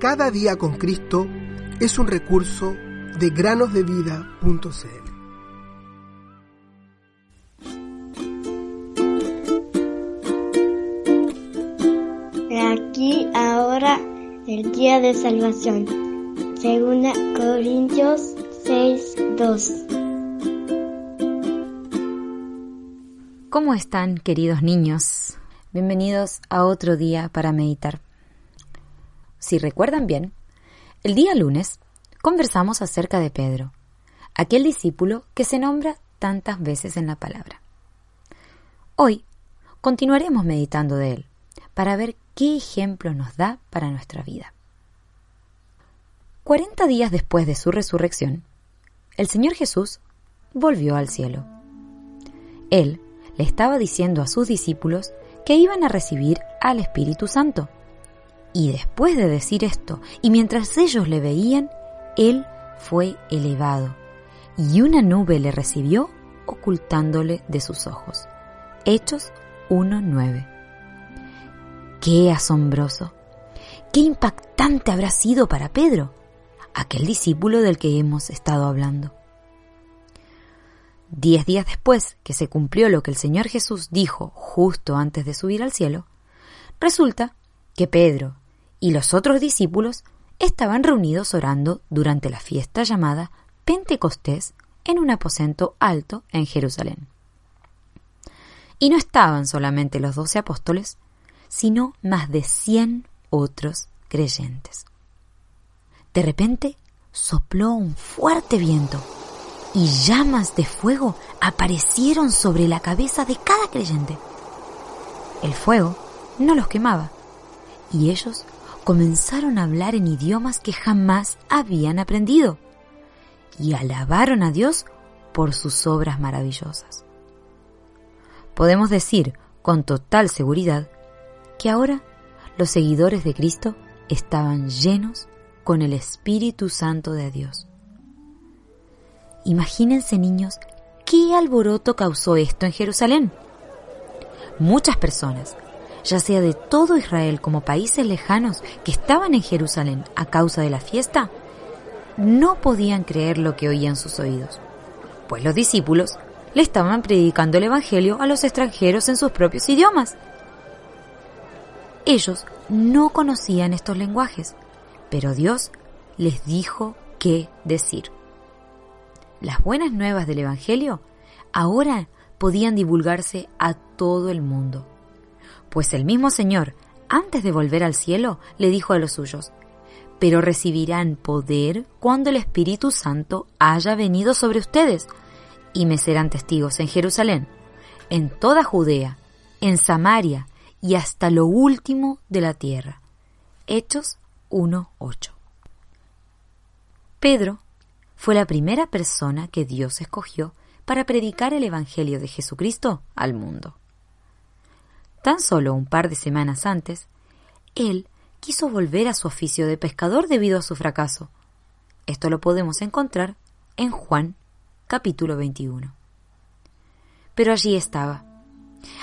Cada día con Cristo es un recurso de granosdevida.cl. Aquí ahora el día de salvación. Segunda Corintios 6, 2. ¿Cómo están, queridos niños? Bienvenidos a otro día para meditar. Si recuerdan bien, el día lunes conversamos acerca de Pedro, aquel discípulo que se nombra tantas veces en la palabra. Hoy continuaremos meditando de él para ver qué ejemplo nos da para nuestra vida. Cuarenta días después de su resurrección, el Señor Jesús volvió al cielo. Él le estaba diciendo a sus discípulos que iban a recibir al Espíritu Santo y después de decir esto, y mientras ellos le veían, él fue elevado, y una nube le recibió ocultándole de sus ojos. Hechos 1.9. Qué asombroso, qué impactante habrá sido para Pedro, aquel discípulo del que hemos estado hablando. Diez días después que se cumplió lo que el Señor Jesús dijo justo antes de subir al cielo, resulta que Pedro, y los otros discípulos estaban reunidos orando durante la fiesta llamada Pentecostés en un aposento alto en Jerusalén. Y no estaban solamente los doce apóstoles, sino más de cien otros creyentes. De repente sopló un fuerte viento y llamas de fuego aparecieron sobre la cabeza de cada creyente. El fuego no los quemaba y ellos comenzaron a hablar en idiomas que jamás habían aprendido y alabaron a Dios por sus obras maravillosas. Podemos decir con total seguridad que ahora los seguidores de Cristo estaban llenos con el Espíritu Santo de Dios. Imagínense niños qué alboroto causó esto en Jerusalén. Muchas personas, ya sea de todo Israel como países lejanos que estaban en Jerusalén a causa de la fiesta, no podían creer lo que oían sus oídos, pues los discípulos le estaban predicando el Evangelio a los extranjeros en sus propios idiomas. Ellos no conocían estos lenguajes, pero Dios les dijo qué decir. Las buenas nuevas del Evangelio ahora podían divulgarse a todo el mundo pues el mismo Señor, antes de volver al cielo, le dijo a los suyos, pero recibirán poder cuando el Espíritu Santo haya venido sobre ustedes, y me serán testigos en Jerusalén, en toda Judea, en Samaria y hasta lo último de la tierra. Hechos 1.8. Pedro fue la primera persona que Dios escogió para predicar el Evangelio de Jesucristo al mundo. Tan solo un par de semanas antes, él quiso volver a su oficio de pescador debido a su fracaso. Esto lo podemos encontrar en Juan capítulo 21. Pero allí estaba,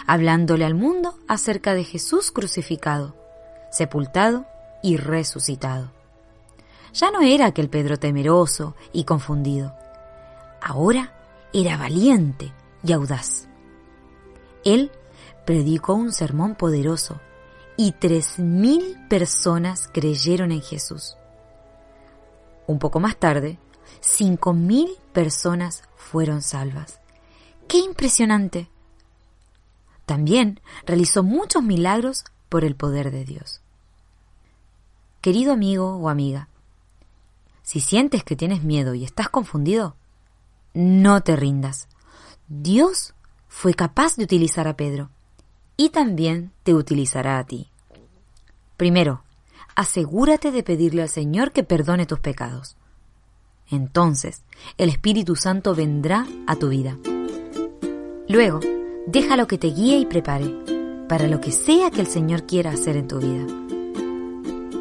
hablándole al mundo acerca de Jesús crucificado, sepultado y resucitado. Ya no era aquel Pedro temeroso y confundido. Ahora era valiente y audaz. Él predicó un sermón poderoso y tres mil personas creyeron en Jesús. Un poco más tarde, cinco mil personas fueron salvas. ¡Qué impresionante! También realizó muchos milagros por el poder de Dios. Querido amigo o amiga, si sientes que tienes miedo y estás confundido, no te rindas. Dios fue capaz de utilizar a Pedro y también te utilizará a ti. Primero, asegúrate de pedirle al Señor que perdone tus pecados. Entonces, el Espíritu Santo vendrá a tu vida. Luego, déjalo que te guíe y prepare para lo que sea que el Señor quiera hacer en tu vida.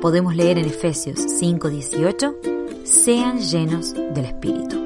Podemos leer en Efesios 5:18, sean llenos del Espíritu.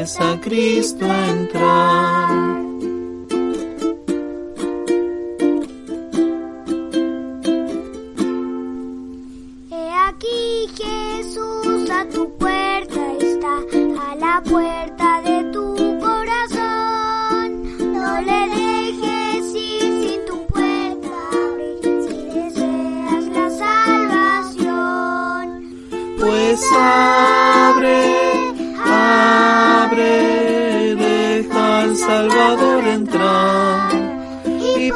dejares a Cristo entrar. puerta